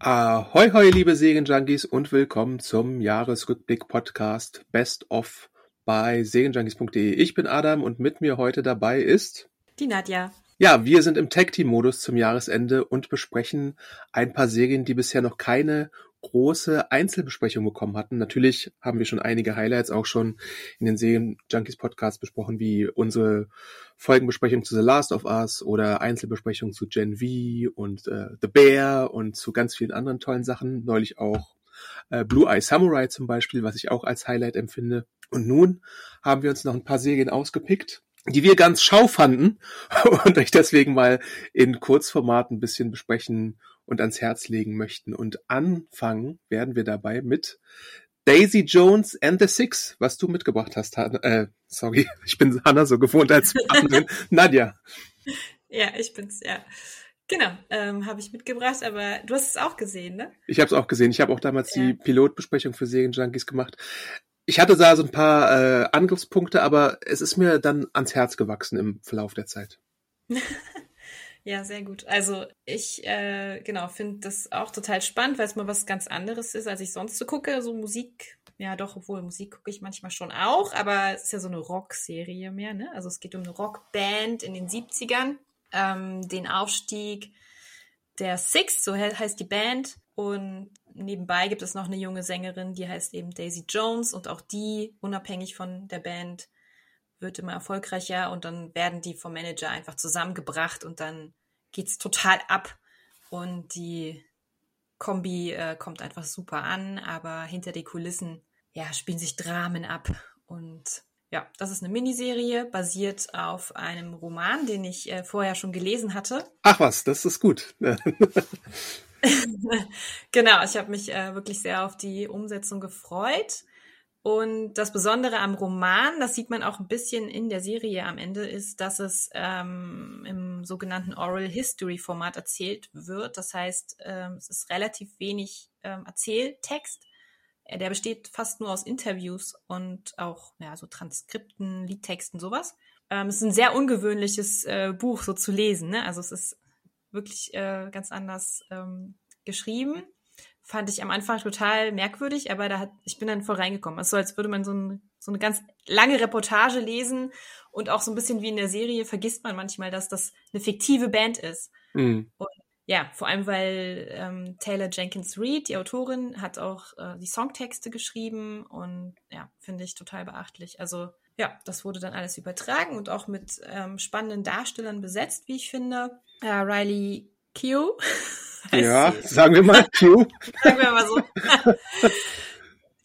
Ahoi, hoi, liebe Serienjunkies und willkommen zum Jahresrückblick-Podcast Best of bei serienjunkies.de. Ich bin Adam und mit mir heute dabei ist Die Nadja. Ja, wir sind im Tag-Team-Modus zum Jahresende und besprechen ein paar Serien, die bisher noch keine große Einzelbesprechung bekommen hatten. Natürlich haben wir schon einige Highlights auch schon in den Serien Junkies Podcast besprochen, wie unsere Folgenbesprechung zu The Last of Us oder Einzelbesprechung zu Gen V und äh, The Bear und zu ganz vielen anderen tollen Sachen. Neulich auch äh, Blue Eye Samurai zum Beispiel, was ich auch als Highlight empfinde. Und nun haben wir uns noch ein paar Serien ausgepickt, die wir ganz schau fanden und euch deswegen mal in Kurzformat ein bisschen besprechen und ans Herz legen möchten. Und anfangen werden wir dabei mit Daisy Jones and the Six, was du mitgebracht hast. Han äh, sorry, ich bin Hannah so gewohnt als Partnerin. Nadja. Ja, ich bin's, ja. Genau, ähm, habe ich mitgebracht, aber du hast es auch gesehen, ne? Ich habe es auch gesehen. Ich habe auch damals ja. die Pilotbesprechung für Serienjunkies gemacht. Ich hatte da so ein paar äh, Angriffspunkte, aber es ist mir dann ans Herz gewachsen im Verlauf der Zeit. Ja, sehr gut. Also ich äh, genau finde das auch total spannend, weil es mal was ganz anderes ist, als ich sonst so gucke. So Musik, ja doch, obwohl Musik gucke ich manchmal schon auch, aber es ist ja so eine Rock-Serie mehr. Ne? Also es geht um eine Rockband in den 70ern, ähm, den Aufstieg der Six, so heißt die Band. Und nebenbei gibt es noch eine junge Sängerin, die heißt eben Daisy Jones und auch die, unabhängig von der Band, wird immer erfolgreicher und dann werden die vom Manager einfach zusammengebracht und dann geht's total ab und die Kombi äh, kommt einfach super an, aber hinter den Kulissen ja spielen sich Dramen ab und ja, das ist eine Miniserie basiert auf einem Roman, den ich äh, vorher schon gelesen hatte. Ach was, das ist gut. genau, ich habe mich äh, wirklich sehr auf die Umsetzung gefreut. Und das Besondere am Roman, das sieht man auch ein bisschen in der Serie am Ende, ist, dass es ähm, im sogenannten Oral History Format erzählt wird. Das heißt, ähm, es ist relativ wenig ähm, Erzähltext. Äh, der besteht fast nur aus Interviews und auch ja, so Transkripten, Liedtexten, sowas. Ähm, es ist ein sehr ungewöhnliches äh, Buch so zu lesen. Ne? Also es ist wirklich äh, ganz anders ähm, geschrieben fand ich am Anfang total merkwürdig, aber da hat, ich bin dann voll reingekommen. Es ist so, als würde man so, ein, so eine ganz lange Reportage lesen und auch so ein bisschen wie in der Serie vergisst man manchmal, dass das eine fiktive Band ist. Mhm. Und ja, vor allem, weil ähm, Taylor Jenkins Reid, die Autorin, hat auch äh, die Songtexte geschrieben und ja, finde ich total beachtlich. Also ja, das wurde dann alles übertragen und auch mit ähm, spannenden Darstellern besetzt, wie ich finde. Äh, Riley Q Ja, sagen wir mal Q. sagen wir mal so.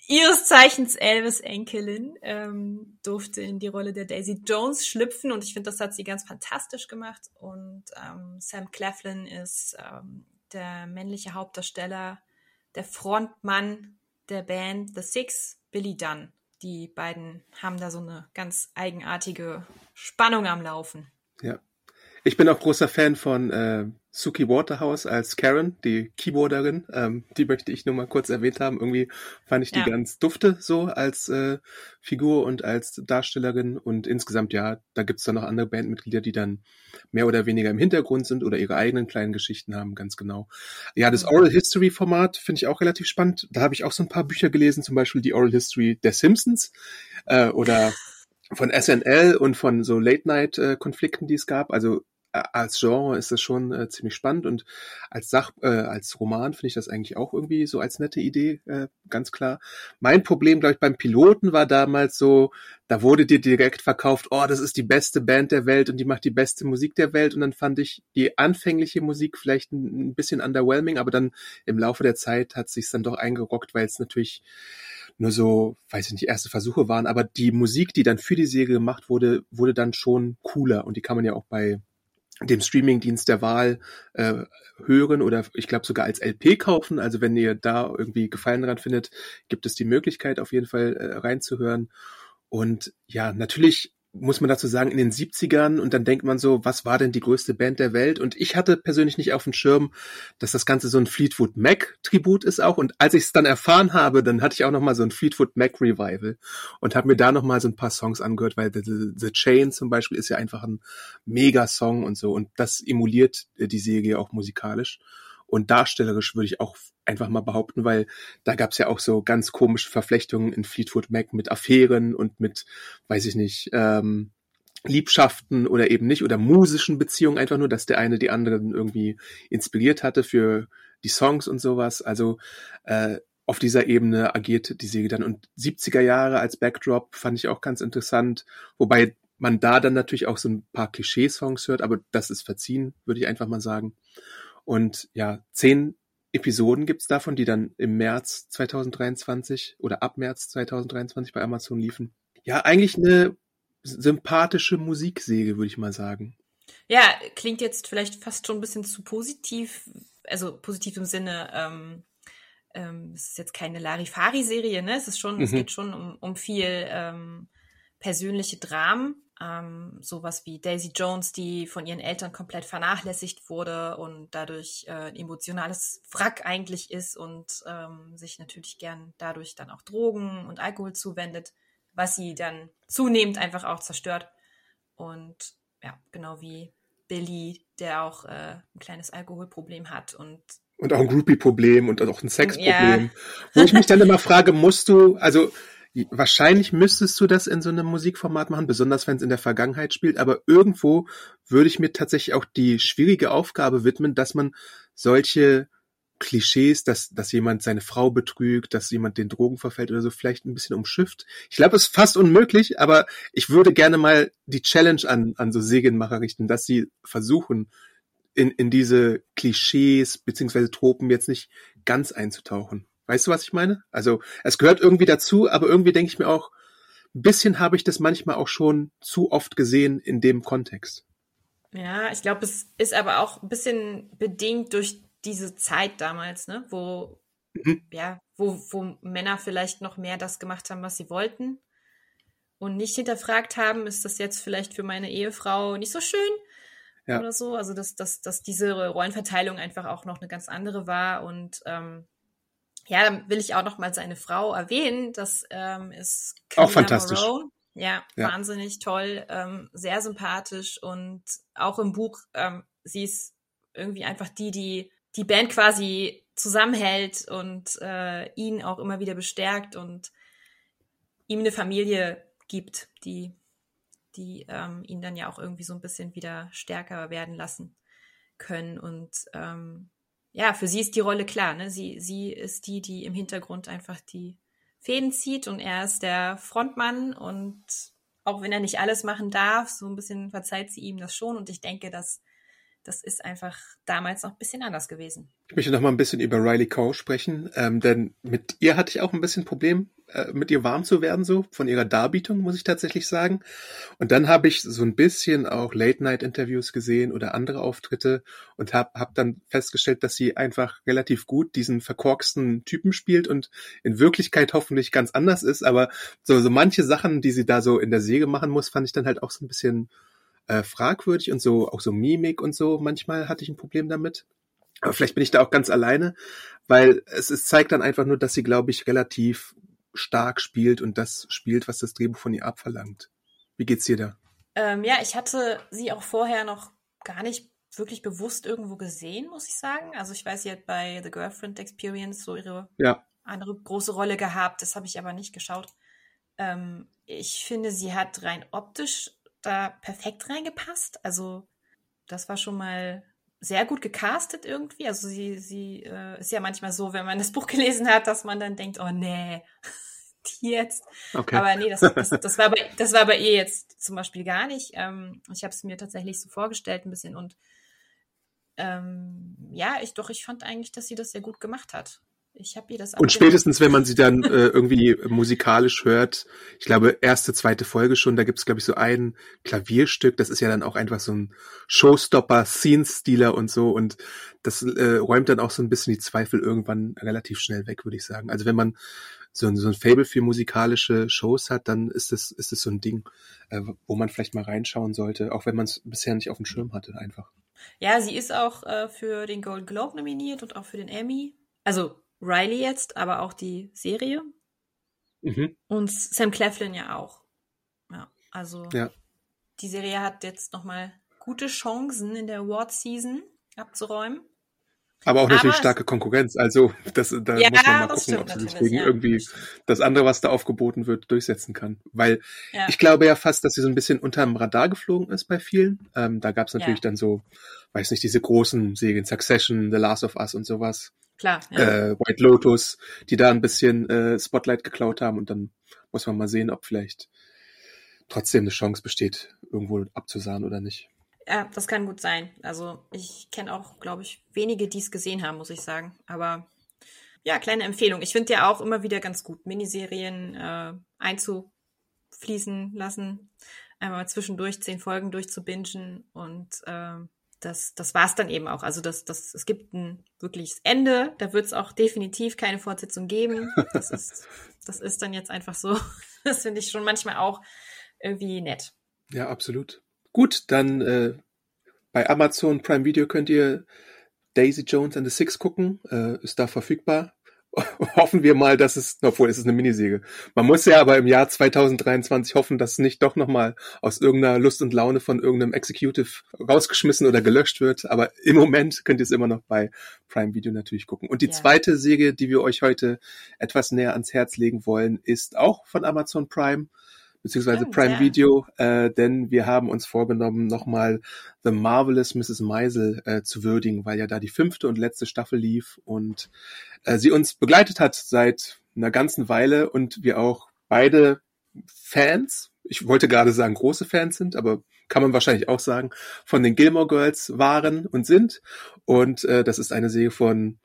Ihres Zeichens Elvis Enkelin ähm, durfte in die Rolle der Daisy Jones schlüpfen und ich finde, das hat sie ganz fantastisch gemacht. Und ähm, Sam Claflin ist ähm, der männliche Hauptdarsteller, der Frontmann der Band The Six, Billy Dunn. Die beiden haben da so eine ganz eigenartige Spannung am Laufen. Ja. Ich bin auch großer Fan von äh, Suki Waterhouse als Karen, die Keyboarderin, ähm, die möchte ich nur mal kurz erwähnt haben. Irgendwie fand ich die ja. ganz dufte so als äh, Figur und als Darstellerin und insgesamt ja, da gibt's dann noch andere Bandmitglieder, die dann mehr oder weniger im Hintergrund sind oder ihre eigenen kleinen Geschichten haben, ganz genau. Ja, das Oral History Format finde ich auch relativ spannend. Da habe ich auch so ein paar Bücher gelesen, zum Beispiel die Oral History der Simpsons äh, oder von SNL und von so Late-Night-Konflikten, die es gab. Also als Genre ist das schon äh, ziemlich spannend und als Sach, äh, als Roman finde ich das eigentlich auch irgendwie so als nette Idee, äh, ganz klar. Mein Problem, glaube ich, beim Piloten war damals so, da wurde dir direkt verkauft, oh, das ist die beste Band der Welt und die macht die beste Musik der Welt und dann fand ich die anfängliche Musik vielleicht ein, ein bisschen underwhelming, aber dann im Laufe der Zeit hat sich's dann doch eingerockt, weil es natürlich nur so, weiß ich nicht, erste Versuche waren, aber die Musik, die dann für die Serie gemacht wurde, wurde dann schon cooler und die kann man ja auch bei dem Streamingdienst der Wahl äh, hören oder ich glaube sogar als LP kaufen. Also wenn ihr da irgendwie Gefallen daran findet, gibt es die Möglichkeit auf jeden Fall äh, reinzuhören. Und ja, natürlich muss man dazu sagen, in den 70ern und dann denkt man so, was war denn die größte Band der Welt? Und ich hatte persönlich nicht auf dem Schirm, dass das Ganze so ein Fleetwood Mac Tribut ist auch. Und als ich es dann erfahren habe, dann hatte ich auch noch mal so ein Fleetwood Mac Revival und habe mir da noch mal so ein paar Songs angehört, weil The, The Chain zum Beispiel ist ja einfach ein mega Song und so und das emuliert die Serie auch musikalisch und darstellerisch würde ich auch einfach mal behaupten, weil da gab es ja auch so ganz komische Verflechtungen in Fleetwood Mac mit Affären und mit, weiß ich nicht, ähm, Liebschaften oder eben nicht oder musischen Beziehungen einfach nur, dass der eine die anderen irgendwie inspiriert hatte für die Songs und sowas. Also äh, auf dieser Ebene agiert die Serie dann. Und 70er Jahre als Backdrop fand ich auch ganz interessant, wobei man da dann natürlich auch so ein paar Klischee-Songs hört, aber das ist verziehen, würde ich einfach mal sagen. Und ja, zehn Episoden gibt's davon, die dann im März 2023 oder ab März 2023 bei Amazon liefen. Ja, eigentlich eine sympathische Musiksäge, würde ich mal sagen. Ja, klingt jetzt vielleicht fast schon ein bisschen zu positiv, also positiv im Sinne, ähm, ähm, es ist jetzt keine Larifari-Serie, ne? Es ist schon, mhm. es geht schon um, um viel ähm, persönliche Dramen ähm, sowas wie Daisy Jones, die von ihren Eltern komplett vernachlässigt wurde und dadurch äh, ein emotionales Wrack eigentlich ist und ähm, sich natürlich gern dadurch dann auch Drogen und Alkohol zuwendet, was sie dann zunehmend einfach auch zerstört. Und ja, genau wie Billy, der auch äh, ein kleines Alkoholproblem hat und und auch ein Groupie-Problem und auch ein Sexproblem. Ja. Wo ich mich dann immer frage, musst du, also Wahrscheinlich müsstest du das in so einem Musikformat machen, besonders wenn es in der Vergangenheit spielt, aber irgendwo würde ich mir tatsächlich auch die schwierige Aufgabe widmen, dass man solche Klischees, dass, dass jemand seine Frau betrügt, dass jemand den Drogen verfällt oder so, vielleicht ein bisschen umschifft. Ich glaube, es ist fast unmöglich, aber ich würde gerne mal die Challenge an, an so Serienmacher richten, dass sie versuchen, in, in diese Klischees beziehungsweise Tropen jetzt nicht ganz einzutauchen. Weißt du, was ich meine? Also es gehört irgendwie dazu, aber irgendwie denke ich mir auch, ein bisschen habe ich das manchmal auch schon zu oft gesehen in dem Kontext. Ja, ich glaube, es ist aber auch ein bisschen bedingt durch diese Zeit damals, ne, wo mhm. ja, wo, wo Männer vielleicht noch mehr das gemacht haben, was sie wollten und nicht hinterfragt haben, ist das jetzt vielleicht für meine Ehefrau nicht so schön ja. oder so. Also dass, dass, dass diese Rollenverteilung einfach auch noch eine ganz andere war und ähm, ja, dann will ich auch noch mal seine Frau erwähnen. Das ähm, ist Camilla auch fantastisch. Morone. Ja, ja, wahnsinnig toll, ähm, sehr sympathisch und auch im Buch, ähm, sie ist irgendwie einfach die, die die Band quasi zusammenhält und äh, ihn auch immer wieder bestärkt und ihm eine Familie gibt, die, die ähm, ihn dann ja auch irgendwie so ein bisschen wieder stärker werden lassen können. Und ähm, ja, für sie ist die Rolle klar. Ne? Sie, sie ist die, die im Hintergrund einfach die Fäden zieht und er ist der Frontmann und auch wenn er nicht alles machen darf, so ein bisschen verzeiht sie ihm das schon und ich denke, dass das ist einfach damals noch ein bisschen anders gewesen. Ich möchte noch mal ein bisschen über Riley Coe sprechen, ähm, denn mit ihr hatte ich auch ein bisschen Problem, mit ihr warm zu werden, so von ihrer Darbietung, muss ich tatsächlich sagen. Und dann habe ich so ein bisschen auch Late-Night-Interviews gesehen oder andere Auftritte und habe hab dann festgestellt, dass sie einfach relativ gut diesen verkorksten Typen spielt und in Wirklichkeit hoffentlich ganz anders ist. Aber so, so manche Sachen, die sie da so in der Säge machen muss, fand ich dann halt auch so ein bisschen äh, fragwürdig und so, auch so Mimik und so. Manchmal hatte ich ein Problem damit. Aber vielleicht bin ich da auch ganz alleine, weil es, es zeigt dann einfach nur, dass sie, glaube ich, relativ stark spielt und das spielt, was das Drehbuch von ihr abverlangt. Wie geht's dir da? Ähm, ja, ich hatte sie auch vorher noch gar nicht wirklich bewusst irgendwo gesehen, muss ich sagen. Also ich weiß, sie hat bei The Girlfriend Experience so ihre ja. andere große Rolle gehabt. Das habe ich aber nicht geschaut. Ähm, ich finde, sie hat rein optisch da perfekt reingepasst. Also das war schon mal sehr gut gecastet irgendwie. Also sie, sie äh, ist ja manchmal so, wenn man das Buch gelesen hat, dass man dann denkt, oh nee, die jetzt. Okay. Aber nee, das, das, das, war bei, das war bei ihr jetzt zum Beispiel gar nicht. Ähm, ich habe es mir tatsächlich so vorgestellt ein bisschen und ähm, ja, ich doch, ich fand eigentlich, dass sie das sehr gut gemacht hat. Ich habe ihr das Und spätestens, wenn man sie dann äh, irgendwie musikalisch hört, ich glaube, erste, zweite Folge schon, da gibt's glaube ich, so ein Klavierstück, das ist ja dann auch einfach so ein Showstopper, Scene-Stealer und so. Und das äh, räumt dann auch so ein bisschen die Zweifel irgendwann relativ schnell weg, würde ich sagen. Also wenn man so ein, so ein Fable für musikalische Shows hat, dann ist es ist es so ein Ding, äh, wo man vielleicht mal reinschauen sollte, auch wenn man es bisher nicht auf dem Schirm hatte, einfach. Ja, sie ist auch äh, für den Gold Globe nominiert und auch für den Emmy. Also Riley jetzt, aber auch die Serie. Mhm. Und Sam Cleflin ja auch. Ja, also ja. die Serie hat jetzt nochmal gute Chancen in der Award-Season abzuräumen. Aber auch natürlich aber starke Konkurrenz. Also das, da ja, muss man mal gucken, ob sie sich gegen ja. irgendwie das andere, was da aufgeboten wird, durchsetzen kann. Weil ja. ich glaube ja fast, dass sie so ein bisschen unterm Radar geflogen ist bei vielen. Ähm, da gab es natürlich dann so, weiß nicht, diese großen Serien, Succession, The Last of Us und sowas. Klar. Äh, White Lotus, die da ein bisschen äh, Spotlight geklaut haben und dann muss man mal sehen, ob vielleicht trotzdem eine Chance besteht, irgendwo abzusahen oder nicht. Ja, das kann gut sein. Also ich kenne auch, glaube ich, wenige, die es gesehen haben, muss ich sagen. Aber ja, kleine Empfehlung. Ich finde ja auch immer wieder ganz gut, Miniserien äh, einzufließen lassen, einmal zwischendurch zehn Folgen durchzubingen und äh, das, das war es dann eben auch. Also das, das, es gibt ein wirkliches Ende. Da wird es auch definitiv keine Fortsetzung geben. Das ist, das ist dann jetzt einfach so. Das finde ich schon manchmal auch irgendwie nett. Ja, absolut. Gut, dann äh, bei Amazon Prime Video könnt ihr Daisy Jones and the Six gucken. Äh, ist da verfügbar. hoffen wir mal, dass es, obwohl es ist eine Minisäge. Man muss ja aber im Jahr 2023 hoffen, dass es nicht doch nochmal aus irgendeiner Lust und Laune von irgendeinem Executive rausgeschmissen oder gelöscht wird. Aber im Moment könnt ihr es immer noch bei Prime Video natürlich gucken. Und die ja. zweite Säge, die wir euch heute etwas näher ans Herz legen wollen, ist auch von Amazon Prime beziehungsweise Prime ja. Video, äh, denn wir haben uns vorgenommen, nochmal The Marvelous Mrs. Meisel äh, zu würdigen, weil ja da die fünfte und letzte Staffel lief und äh, sie uns begleitet hat seit einer ganzen Weile und wir auch beide Fans, ich wollte gerade sagen große Fans sind, aber kann man wahrscheinlich auch sagen, von den Gilmore Girls waren und sind. Und äh, das ist eine Serie von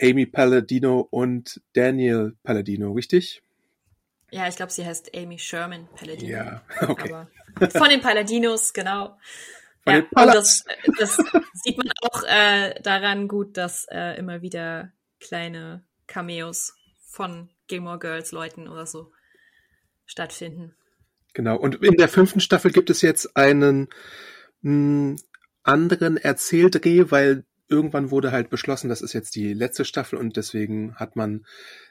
Amy Palladino und Daniel Palladino, richtig? Ja, ich glaube, sie heißt Amy Sherman Palladino. Ja, okay. Aber von den Palladinos, genau. Von ja, den das, das sieht man auch äh, daran gut, dass äh, immer wieder kleine Cameos von Gilmore Girls Leuten oder so stattfinden. Genau. Und in der fünften Staffel gibt es jetzt einen mh, hm, anderen Erzähldreh, weil irgendwann wurde halt beschlossen, das ist jetzt die letzte Staffel und deswegen hat man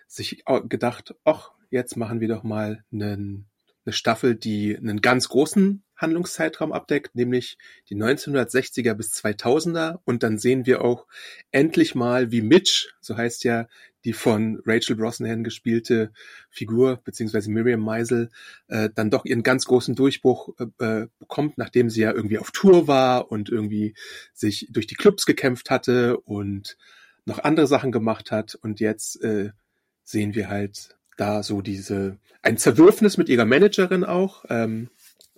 sich gedacht, ach, jetzt machen wir doch mal einen, eine Staffel, die einen ganz großen Handlungszeitraum abdeckt, nämlich die 1960er bis 2000er. Und dann sehen wir auch endlich mal, wie Mitch, so heißt ja die von Rachel Brosnahan gespielte Figur, beziehungsweise Miriam Meisel, äh, dann doch ihren ganz großen Durchbruch äh, äh, bekommt, nachdem sie ja irgendwie auf Tour war und irgendwie sich durch die Clubs gekämpft hatte und noch andere Sachen gemacht hat. Und jetzt äh, sehen wir halt da so diese, ein Zerwürfnis mit ihrer Managerin auch, ähm,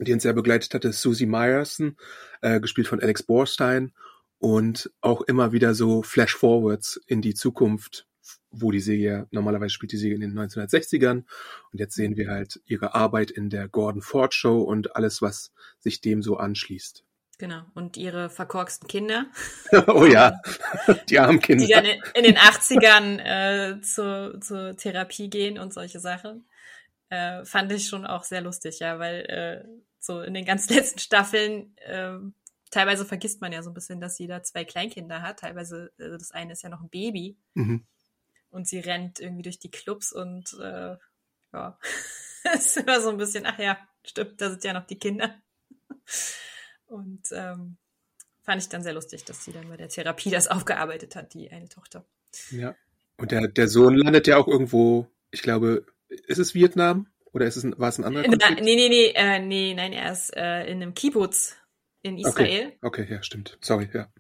die uns sehr begleitet hatte, Susie Meyerson, äh, gespielt von Alex Borstein und auch immer wieder so Flash-Forwards in die Zukunft, wo die Serie, normalerweise spielt die Serie in den 1960ern und jetzt sehen wir halt ihre Arbeit in der Gordon Ford Show und alles, was sich dem so anschließt. Genau. Und ihre verkorksten Kinder. oh ja, die armen Kinder. Die dann in den 80ern äh, zu, zur Therapie gehen und solche Sachen. Äh, fand ich schon auch sehr lustig, ja, weil äh, so in den ganz letzten Staffeln äh, teilweise vergisst man ja so ein bisschen, dass sie da zwei Kleinkinder hat. Teilweise, also das eine ist ja noch ein Baby. Mhm. Und sie rennt irgendwie durch die Clubs und äh, ja, ist immer so ein bisschen, ach ja, stimmt, da sind ja noch die Kinder. Und ähm, fand ich dann sehr lustig, dass sie dann bei der Therapie das aufgearbeitet hat, die eine Tochter. Ja. Und der, der Sohn landet ja auch irgendwo, ich glaube, ist es Vietnam? Oder ist es ein, war es ein anderer Konflikt? Nee, nee, nee, äh, nee, nein, er ist äh, in einem Kibbutz in Israel. Okay. okay, ja, stimmt. Sorry, ja.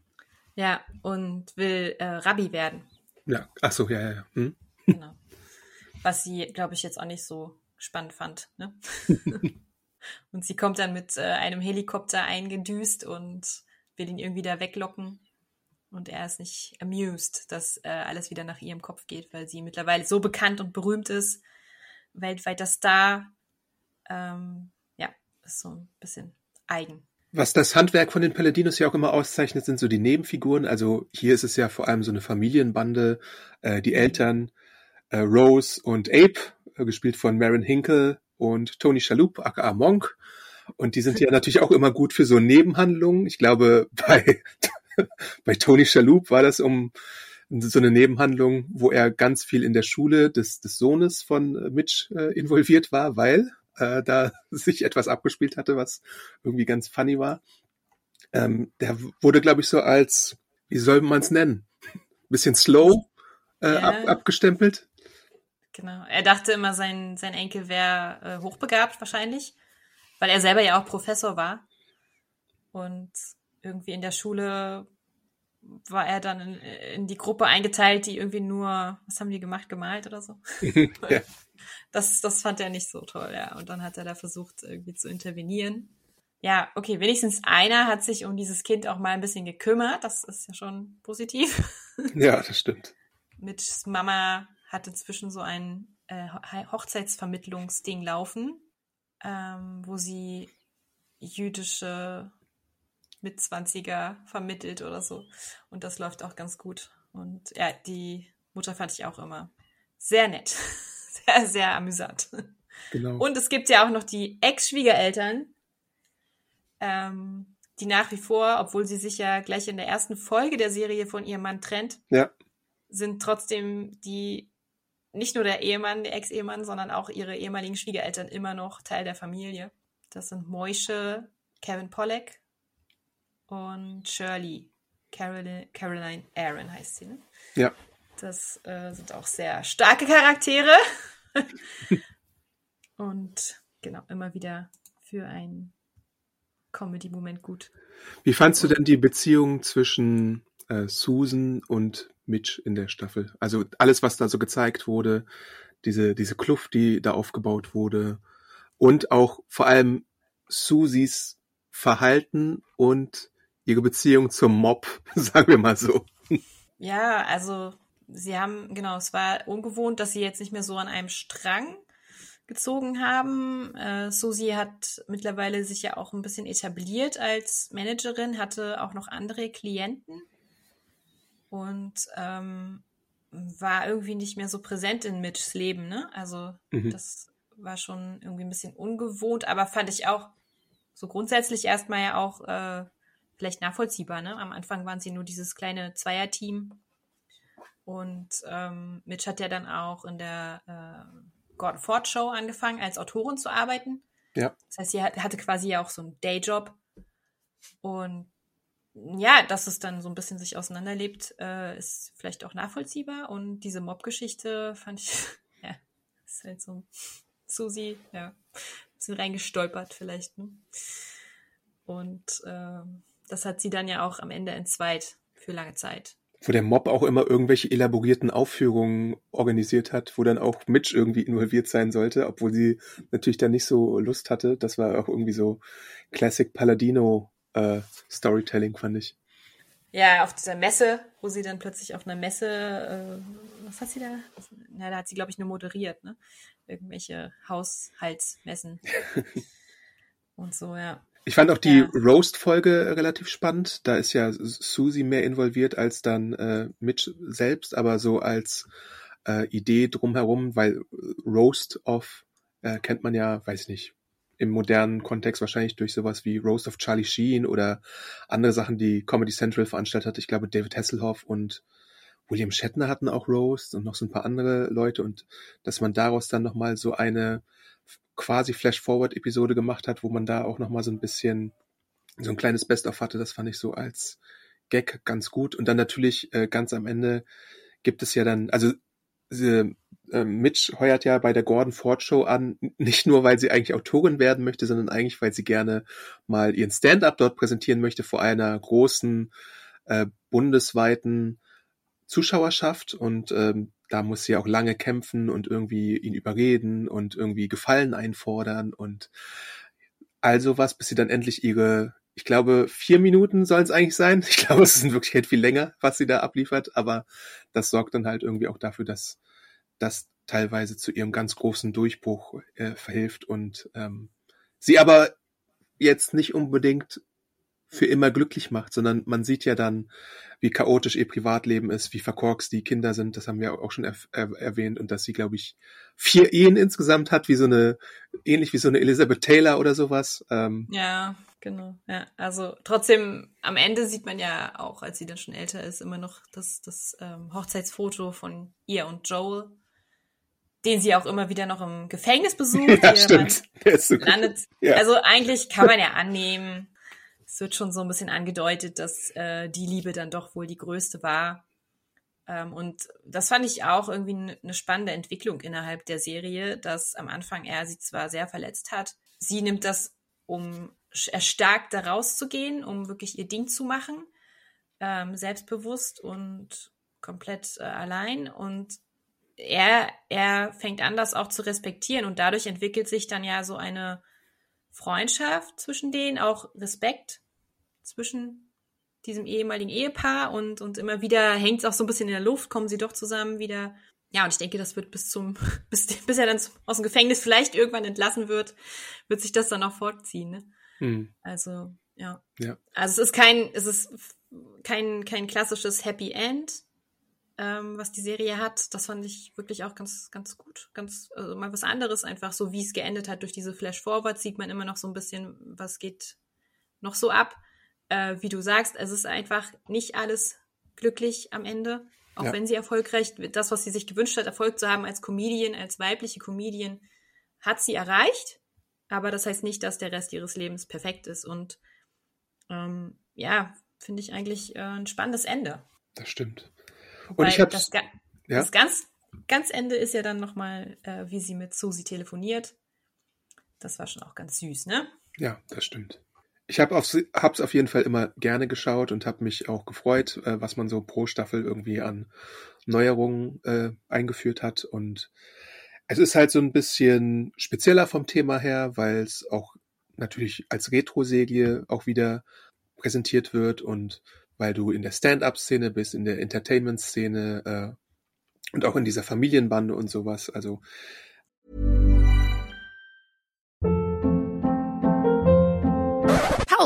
Ja, und will äh, Rabbi werden. Ja, ach so, ja, ja, ja. Hm? Genau. Was sie, glaube ich, jetzt auch nicht so spannend fand. Ne? Und sie kommt dann mit äh, einem Helikopter eingedüst und will ihn irgendwie da weglocken. Und er ist nicht amused, dass äh, alles wieder nach ihrem Kopf geht, weil sie mittlerweile so bekannt und berühmt ist, weltweiter Star. Ähm, ja, ist so ein bisschen eigen. Was das Handwerk von den Paladinos ja auch immer auszeichnet, sind so die Nebenfiguren. Also hier ist es ja vor allem so eine Familienbande. Äh, die Eltern äh, Rose und Abe, äh, gespielt von Marin Hinkle und Tony Shalhoub, aka Monk. Und die sind ja natürlich auch immer gut für so Nebenhandlungen. Ich glaube, bei bei Tony Shalhoub war das um so eine Nebenhandlung, wo er ganz viel in der Schule des, des Sohnes von äh, Mitch äh, involviert war, weil äh, da sich etwas abgespielt hatte, was irgendwie ganz funny war. Ähm, der wurde, glaube ich, so als, wie soll man es nennen? Bisschen slow äh, ja. ab, abgestempelt. Genau. Er dachte immer, sein, sein Enkel wäre äh, hochbegabt wahrscheinlich, weil er selber ja auch Professor war. Und irgendwie in der Schule war er dann in, in, die Gruppe eingeteilt, die irgendwie nur, was haben die gemacht, gemalt oder so. ja. Das, das fand er nicht so toll, ja. Und dann hat er da versucht, irgendwie zu intervenieren. Ja, okay, wenigstens einer hat sich um dieses Kind auch mal ein bisschen gekümmert. Das ist ja schon positiv. Ja, das stimmt. Mit Mama hatte inzwischen so ein äh, Hochzeitsvermittlungsding laufen, ähm, wo sie jüdische Mitzwanziger vermittelt oder so. Und das läuft auch ganz gut. Und ja, die Mutter fand ich auch immer sehr nett. Sehr, sehr amüsant. Genau. Und es gibt ja auch noch die Ex-Schwiegereltern, ähm, die nach wie vor, obwohl sie sich ja gleich in der ersten Folge der Serie von ihrem Mann trennt, ja. sind trotzdem die nicht nur der Ehemann, der Ex-Ehemann, sondern auch ihre ehemaligen Schwiegereltern immer noch Teil der Familie. Das sind Moische, Kevin Pollack und Shirley. Caroline, Caroline Aaron heißt sie, ne? Ja. Das äh, sind auch sehr starke Charaktere. und genau, immer wieder für einen Comedy-Moment gut. Wie fandst du denn die Beziehung zwischen äh, Susan und Mitch in der Staffel? Also alles, was da so gezeigt wurde, diese, diese Kluft, die da aufgebaut wurde und auch vor allem Susis Verhalten und ihre Beziehung zum Mob, sagen wir mal so. Ja, also sie haben, genau, es war ungewohnt, dass sie jetzt nicht mehr so an einem Strang gezogen haben. Äh, Susi hat mittlerweile sich ja auch ein bisschen etabliert als Managerin, hatte auch noch andere Klienten und ähm, war irgendwie nicht mehr so präsent in Mitchs Leben. Ne? Also mhm. das war schon irgendwie ein bisschen ungewohnt, aber fand ich auch so grundsätzlich erstmal ja auch äh, vielleicht nachvollziehbar. Ne? Am Anfang waren sie nur dieses kleine Zweierteam. Und ähm, Mitch hat ja dann auch in der äh, Gordon Ford Show angefangen, als Autorin zu arbeiten. Ja. Das heißt, sie hatte quasi ja auch so einen Dayjob. Und ja, dass es dann so ein bisschen sich auseinanderlebt, äh, ist vielleicht auch nachvollziehbar. Und diese Mob-Geschichte fand ich, ja, ist halt so Susi, ja, ein bisschen reingestolpert vielleicht. Ne? Und ähm, das hat sie dann ja auch am Ende entzweit für lange Zeit. Wo der Mob auch immer irgendwelche elaborierten Aufführungen organisiert hat, wo dann auch Mitch irgendwie involviert sein sollte, obwohl sie natürlich da nicht so Lust hatte. Das war auch irgendwie so Classic Paladino äh, Storytelling, fand ich. Ja, auf dieser Messe, wo sie dann plötzlich auf einer Messe, äh, was hat sie da? Na, da hat sie, glaube ich, nur moderiert, ne? Irgendwelche Haushaltsmessen. Und so, ja. Ich fand auch die ja. Roast-Folge relativ spannend. Da ist ja Susie mehr involviert als dann äh, Mitch selbst, aber so als äh, Idee drumherum, weil Roast of äh, kennt man ja, weiß ich nicht, im modernen Kontext wahrscheinlich durch sowas wie Roast of Charlie Sheen oder andere Sachen, die Comedy Central veranstaltet hat. Ich glaube, David Hasselhoff und William Shatner hatten auch Roast und noch so ein paar andere Leute und dass man daraus dann nochmal so eine quasi Flash-Forward-Episode gemacht hat, wo man da auch nochmal so ein bisschen so ein kleines Best-of hatte. Das fand ich so als Gag ganz gut. Und dann natürlich äh, ganz am Ende gibt es ja dann, also äh, Mitch heuert ja bei der Gordon Ford Show an, nicht nur, weil sie eigentlich Autorin werden möchte, sondern eigentlich, weil sie gerne mal ihren Stand-up dort präsentieren möchte vor einer großen äh, bundesweiten Zuschauerschaft und ähm, da muss sie auch lange kämpfen und irgendwie ihn überreden und irgendwie Gefallen einfordern und all sowas, bis sie dann endlich ihre, Ich glaube, vier Minuten sollen es eigentlich sein. Ich glaube, es ist in Wirklichkeit viel länger, was sie da abliefert, aber das sorgt dann halt irgendwie auch dafür, dass das teilweise zu ihrem ganz großen Durchbruch äh, verhilft und ähm, sie aber jetzt nicht unbedingt für immer glücklich macht, sondern man sieht ja dann, wie chaotisch ihr Privatleben ist, wie verkorkst die Kinder sind, das haben wir auch schon er er erwähnt und dass sie, glaube ich, vier Ehen insgesamt hat, wie so eine, ähnlich wie so eine Elizabeth Taylor oder sowas. Ähm, ja, genau. Ja, also trotzdem, am Ende sieht man ja auch, als sie dann schon älter ist, immer noch das, das ähm, Hochzeitsfoto von ihr und Joel den sie auch immer wieder noch im Gefängnis besucht. Ja, stimmt. Der ist so landet. Ja. Also eigentlich kann man ja annehmen, es wird schon so ein bisschen angedeutet, dass äh, die Liebe dann doch wohl die größte war. Ähm, und das fand ich auch irgendwie eine spannende Entwicklung innerhalb der Serie, dass am Anfang er sie zwar sehr verletzt hat, sie nimmt das, um erstarkt da rauszugehen, um wirklich ihr Ding zu machen, ähm, selbstbewusst und komplett äh, allein. Und er, er fängt an, das auch zu respektieren und dadurch entwickelt sich dann ja so eine Freundschaft zwischen denen, auch Respekt zwischen diesem ehemaligen Ehepaar und, und immer wieder hängt es auch so ein bisschen in der Luft, kommen sie doch zusammen wieder. Ja, und ich denke, das wird bis zum, bis, bis er dann aus dem Gefängnis vielleicht irgendwann entlassen wird, wird sich das dann auch fortziehen. Ne? Hm. Also, ja. ja. Also es ist kein, es ist kein, kein klassisches Happy End, ähm, was die Serie hat. Das fand ich wirklich auch ganz, ganz gut. Ganz, also mal was anderes, einfach so wie es geendet hat durch diese Flash-Forward, sieht man immer noch so ein bisschen, was geht noch so ab. Äh, wie du sagst, es ist einfach nicht alles glücklich am Ende. Auch ja. wenn sie erfolgreich, das, was sie sich gewünscht hat, Erfolg zu haben als Comedian, als weibliche Comedian, hat sie erreicht. Aber das heißt nicht, dass der Rest ihres Lebens perfekt ist. Und ähm, ja, finde ich eigentlich äh, ein spannendes Ende. Das stimmt. Und ich habe das, ja? das ganz, ganz Ende ist ja dann nochmal, äh, wie sie mit Susi telefoniert. Das war schon auch ganz süß, ne? Ja, das stimmt. Ich habe es auf jeden Fall immer gerne geschaut und habe mich auch gefreut, äh, was man so pro Staffel irgendwie an Neuerungen äh, eingeführt hat. Und es ist halt so ein bisschen spezieller vom Thema her, weil es auch natürlich als Retro-Serie auch wieder präsentiert wird und weil du in der Stand-up-Szene bist, in der Entertainment-Szene äh, und auch in dieser Familienbande und sowas. Also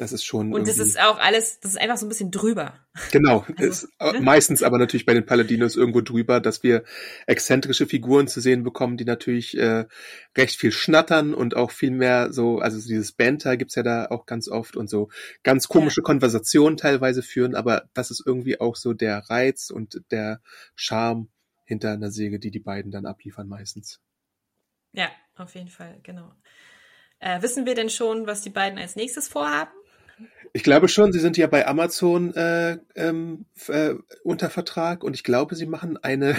Das ist schon. Und das ist auch alles, das ist einfach so ein bisschen drüber. Genau, also, ist ne? meistens aber natürlich bei den Paladinos irgendwo drüber, dass wir exzentrische Figuren zu sehen bekommen, die natürlich äh, recht viel schnattern und auch viel mehr so, also dieses Banter gibt's ja da auch ganz oft und so ganz komische ja. Konversationen teilweise führen, aber das ist irgendwie auch so der Reiz und der Charme hinter einer Säge, die die beiden dann abliefern meistens. Ja, auf jeden Fall, genau. Äh, wissen wir denn schon, was die beiden als nächstes vorhaben? Ich glaube schon, sie sind ja bei Amazon äh, ähm, äh, unter Vertrag und ich glaube, sie machen eine,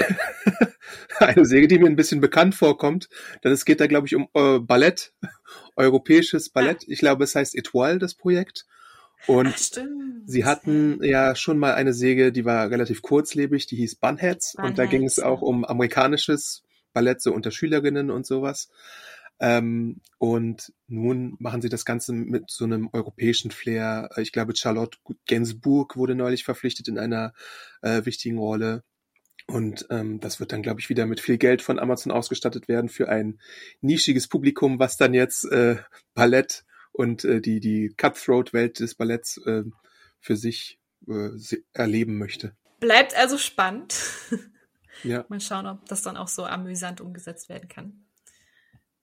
eine Serie, die mir ein bisschen bekannt vorkommt. Denn es geht da, glaube ich, um äh, Ballett, europäisches Ballett. Ich glaube, es heißt Etoile, das Projekt. Und Ach, sie hatten ja schon mal eine Säge, die war relativ kurzlebig, die hieß Bunheads. Bunheads und da ging es auch um amerikanisches Ballett, so unter Schülerinnen und sowas. Ähm, und nun machen sie das Ganze mit so einem europäischen Flair. Ich glaube, Charlotte Gainsbourg wurde neulich verpflichtet in einer äh, wichtigen Rolle. Und ähm, das wird dann, glaube ich, wieder mit viel Geld von Amazon ausgestattet werden für ein nischiges Publikum, was dann jetzt äh, Ballett und äh, die, die Cutthroat-Welt des Balletts äh, für sich äh, erleben möchte. Bleibt also spannend. ja. Mal schauen, ob das dann auch so amüsant umgesetzt werden kann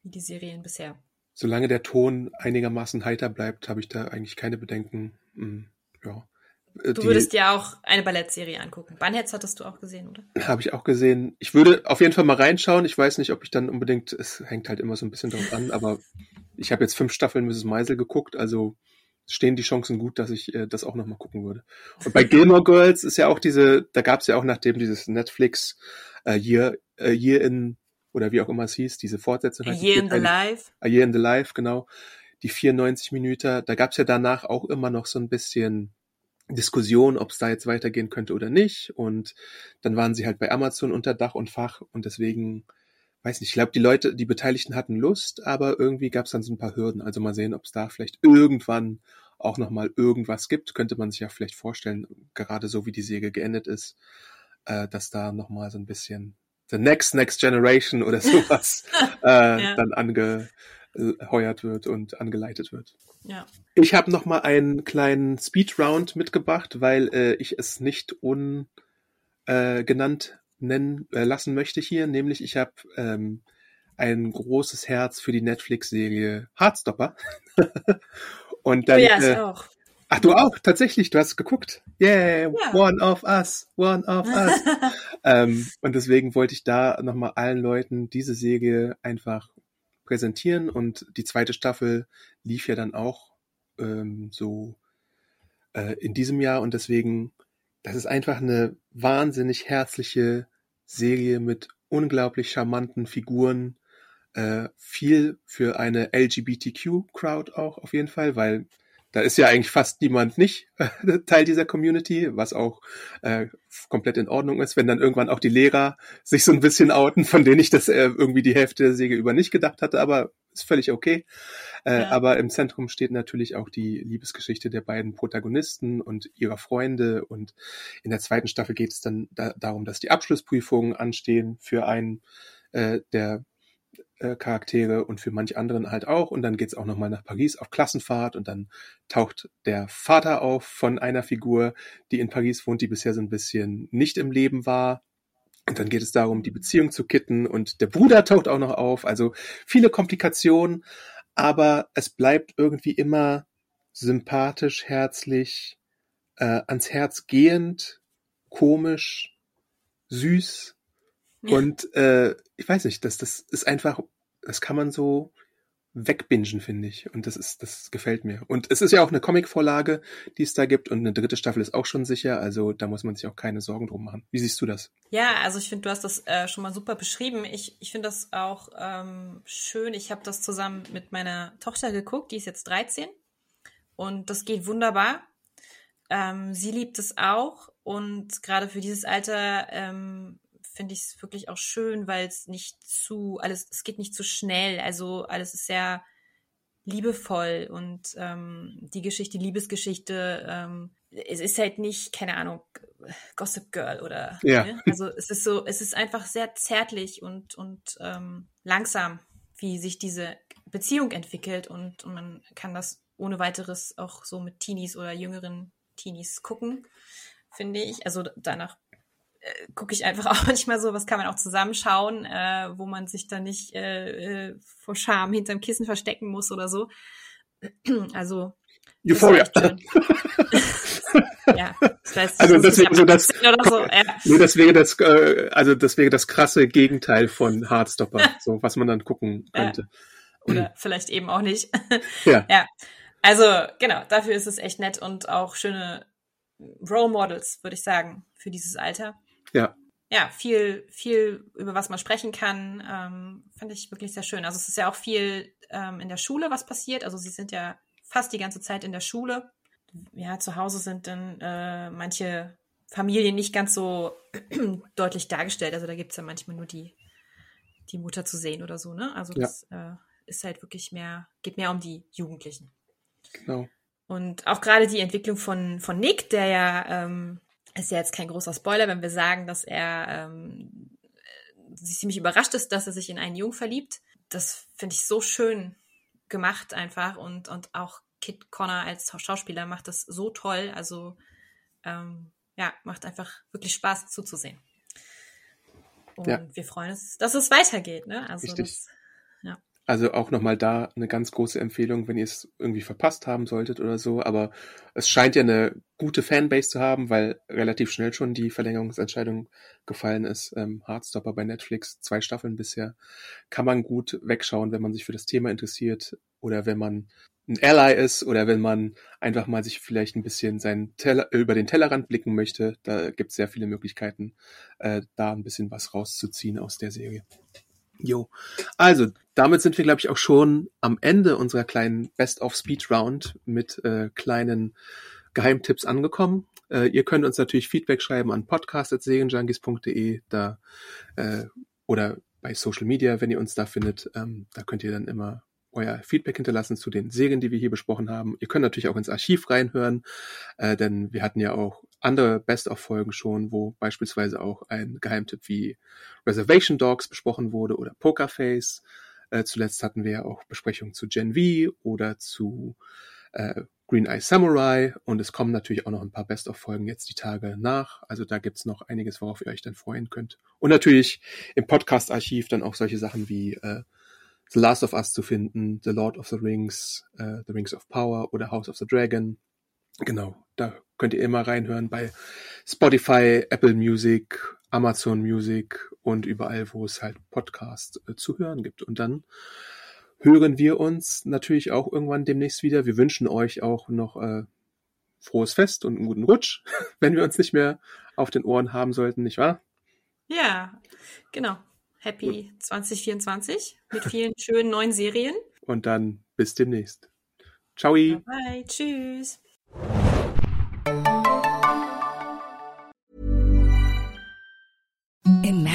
wie die Serien bisher. Solange der Ton einigermaßen heiter bleibt, habe ich da eigentlich keine Bedenken. Hm, ja. Äh, du die, würdest ja auch eine Ballettserie angucken. Bunheads hattest du auch gesehen, oder? Habe ich auch gesehen. Ich würde auf jeden Fall mal reinschauen. Ich weiß nicht, ob ich dann unbedingt, es hängt halt immer so ein bisschen drauf an, aber ich habe jetzt fünf Staffeln Mrs. Meisel geguckt, also stehen die Chancen gut, dass ich äh, das auch nochmal gucken würde. Und bei Gilmore Girls ist ja auch diese, da gab es ja auch nachdem dieses Netflix äh, Year, äh, Year in oder wie auch immer es hieß, diese Fortsetzung. A Year in the Life. A Year in the Life, genau. Die 94 Minuten, da gab es ja danach auch immer noch so ein bisschen Diskussion, ob es da jetzt weitergehen könnte oder nicht. Und dann waren sie halt bei Amazon unter Dach und Fach und deswegen, weiß nicht, ich glaube, die Leute, die Beteiligten hatten Lust, aber irgendwie gab es dann so ein paar Hürden. Also mal sehen, ob es da vielleicht irgendwann auch nochmal irgendwas gibt. Könnte man sich ja vielleicht vorstellen, gerade so wie die Säge geendet ist, äh, dass da nochmal so ein bisschen The Next Next Generation oder sowas äh, ja. dann angeheuert wird und angeleitet wird. Ja. Ich habe noch mal einen kleinen Speedround mitgebracht, weil äh, ich es nicht ungenannt äh, nennen äh, lassen möchte hier. Nämlich ich habe ähm, ein großes Herz für die Netflix-Serie Heartstopper. und dann, oh ja, äh, auch. Ach, du auch, tatsächlich, du hast geguckt. Yeah, ja. one of us, one of us. ähm, und deswegen wollte ich da nochmal allen Leuten diese Serie einfach präsentieren und die zweite Staffel lief ja dann auch ähm, so äh, in diesem Jahr und deswegen, das ist einfach eine wahnsinnig herzliche Serie mit unglaublich charmanten Figuren, äh, viel für eine LGBTQ-Crowd auch auf jeden Fall, weil da ist ja eigentlich fast niemand nicht äh, Teil dieser Community, was auch äh, komplett in Ordnung ist, wenn dann irgendwann auch die Lehrer sich so ein bisschen outen, von denen ich das äh, irgendwie die Hälfte der Säge über nicht gedacht hatte, aber ist völlig okay. Äh, ja. Aber im Zentrum steht natürlich auch die Liebesgeschichte der beiden Protagonisten und ihrer Freunde. Und in der zweiten Staffel geht es dann da darum, dass die Abschlussprüfungen anstehen für einen äh, der äh, Charaktere und für manch anderen halt auch. Und dann geht's auch nochmal nach Paris auf Klassenfahrt und dann taucht der Vater auf von einer Figur, die in Paris wohnt, die bisher so ein bisschen nicht im Leben war. Und dann geht es darum, die Beziehung zu kitten und der Bruder taucht auch noch auf. Also viele Komplikationen, aber es bleibt irgendwie immer sympathisch, herzlich, äh, ans Herz gehend, komisch, süß und äh, ich weiß nicht, das, das ist einfach, das kann man so wegbingen, finde ich. Und das ist, das gefällt mir. Und es ist ja auch eine Comic-Vorlage, die es da gibt. Und eine dritte Staffel ist auch schon sicher. Also da muss man sich auch keine Sorgen drum machen. Wie siehst du das? Ja, also ich finde, du hast das äh, schon mal super beschrieben. Ich, ich finde das auch ähm, schön. Ich habe das zusammen mit meiner Tochter geguckt. Die ist jetzt 13. Und das geht wunderbar. Ähm, sie liebt es auch. Und gerade für dieses Alter ähm, finde ich es wirklich auch schön, weil es nicht zu, alles, es geht nicht zu schnell. Also alles ist sehr liebevoll und ähm, die Geschichte, die Liebesgeschichte, ähm, es ist halt nicht, keine Ahnung, Gossip Girl oder ja. Ne? also es ist so, es ist einfach sehr zärtlich und, und ähm, langsam, wie sich diese Beziehung entwickelt und, und man kann das ohne weiteres auch so mit Teenies oder jüngeren Teenies gucken, finde ich. Also danach äh, gucke ich einfach auch manchmal so, was kann man auch zusammenschauen, äh, wo man sich dann nicht äh, äh, vor Scham hinterm Kissen verstecken muss oder so. Also Euphoria. ja, das heißt, also das wäre so das, so, ja. nee, das wäre das, äh, also das wäre das krasse Gegenteil von Hardstopper, so was man dann gucken könnte. Ja. Oder vielleicht eben auch nicht. Ja. ja. Also genau, dafür ist es echt nett und auch schöne Role Models, würde ich sagen, für dieses Alter. Ja. Ja, viel, viel, über was man sprechen kann, ähm, fand ich wirklich sehr schön. Also es ist ja auch viel ähm, in der Schule, was passiert. Also sie sind ja fast die ganze Zeit in der Schule. Ja, zu Hause sind dann äh, manche Familien nicht ganz so deutlich dargestellt. Also da gibt es ja manchmal nur die, die Mutter zu sehen oder so, ne? Also das ja. äh, ist halt wirklich mehr, geht mehr um die Jugendlichen. Genau. Und auch gerade die Entwicklung von, von Nick, der ja ähm, ist ja jetzt kein großer Spoiler, wenn wir sagen, dass er ähm, ziemlich überrascht ist, dass er sich in einen Jungen verliebt. Das finde ich so schön gemacht einfach und, und auch Kit Connor als Schauspieler macht das so toll. Also ähm, ja, macht einfach wirklich Spaß zuzusehen. Und ja. wir freuen uns, dass es weitergeht. Ne? Also Richtig. Das, also auch nochmal da eine ganz große Empfehlung, wenn ihr es irgendwie verpasst haben solltet oder so. Aber es scheint ja eine gute Fanbase zu haben, weil relativ schnell schon die Verlängerungsentscheidung gefallen ist. Ähm, Hardstopper bei Netflix, zwei Staffeln bisher. Kann man gut wegschauen, wenn man sich für das Thema interessiert oder wenn man ein Ally ist oder wenn man einfach mal sich vielleicht ein bisschen seinen Teller, über den Tellerrand blicken möchte. Da gibt es sehr viele Möglichkeiten, äh, da ein bisschen was rauszuziehen aus der Serie. Jo. Also, damit sind wir, glaube ich, auch schon am Ende unserer kleinen Best of Speed Round mit äh, kleinen Geheimtipps angekommen. Äh, ihr könnt uns natürlich Feedback schreiben an podcast.serienjunkies.de da äh, oder bei Social Media, wenn ihr uns da findet. Ähm, da könnt ihr dann immer euer Feedback hinterlassen zu den Serien, die wir hier besprochen haben. Ihr könnt natürlich auch ins Archiv reinhören, äh, denn wir hatten ja auch andere Best-of-Folgen schon, wo beispielsweise auch ein Geheimtipp wie Reservation Dogs besprochen wurde oder Pokerface. Äh, zuletzt hatten wir ja auch Besprechungen zu Gen V oder zu äh, Green Eye Samurai und es kommen natürlich auch noch ein paar Best-of-Folgen jetzt die Tage nach. Also da gibt's noch einiges, worauf ihr euch dann freuen könnt. Und natürlich im Podcast-Archiv dann auch solche Sachen wie äh, The Last of Us zu finden, The Lord of the Rings, äh, The Rings of Power oder House of the Dragon. Genau, da könnt ihr immer reinhören bei Spotify, Apple Music, Amazon Music und überall, wo es halt Podcasts äh, zu hören gibt. Und dann hören wir uns natürlich auch irgendwann demnächst wieder. Wir wünschen euch auch noch äh, frohes Fest und einen guten Rutsch, wenn wir uns nicht mehr auf den Ohren haben sollten, nicht wahr? Ja, genau. Happy Gut. 2024 mit vielen schönen neuen Serien. Und dann bis demnächst. Ciao. Bye, bye. Tschüss.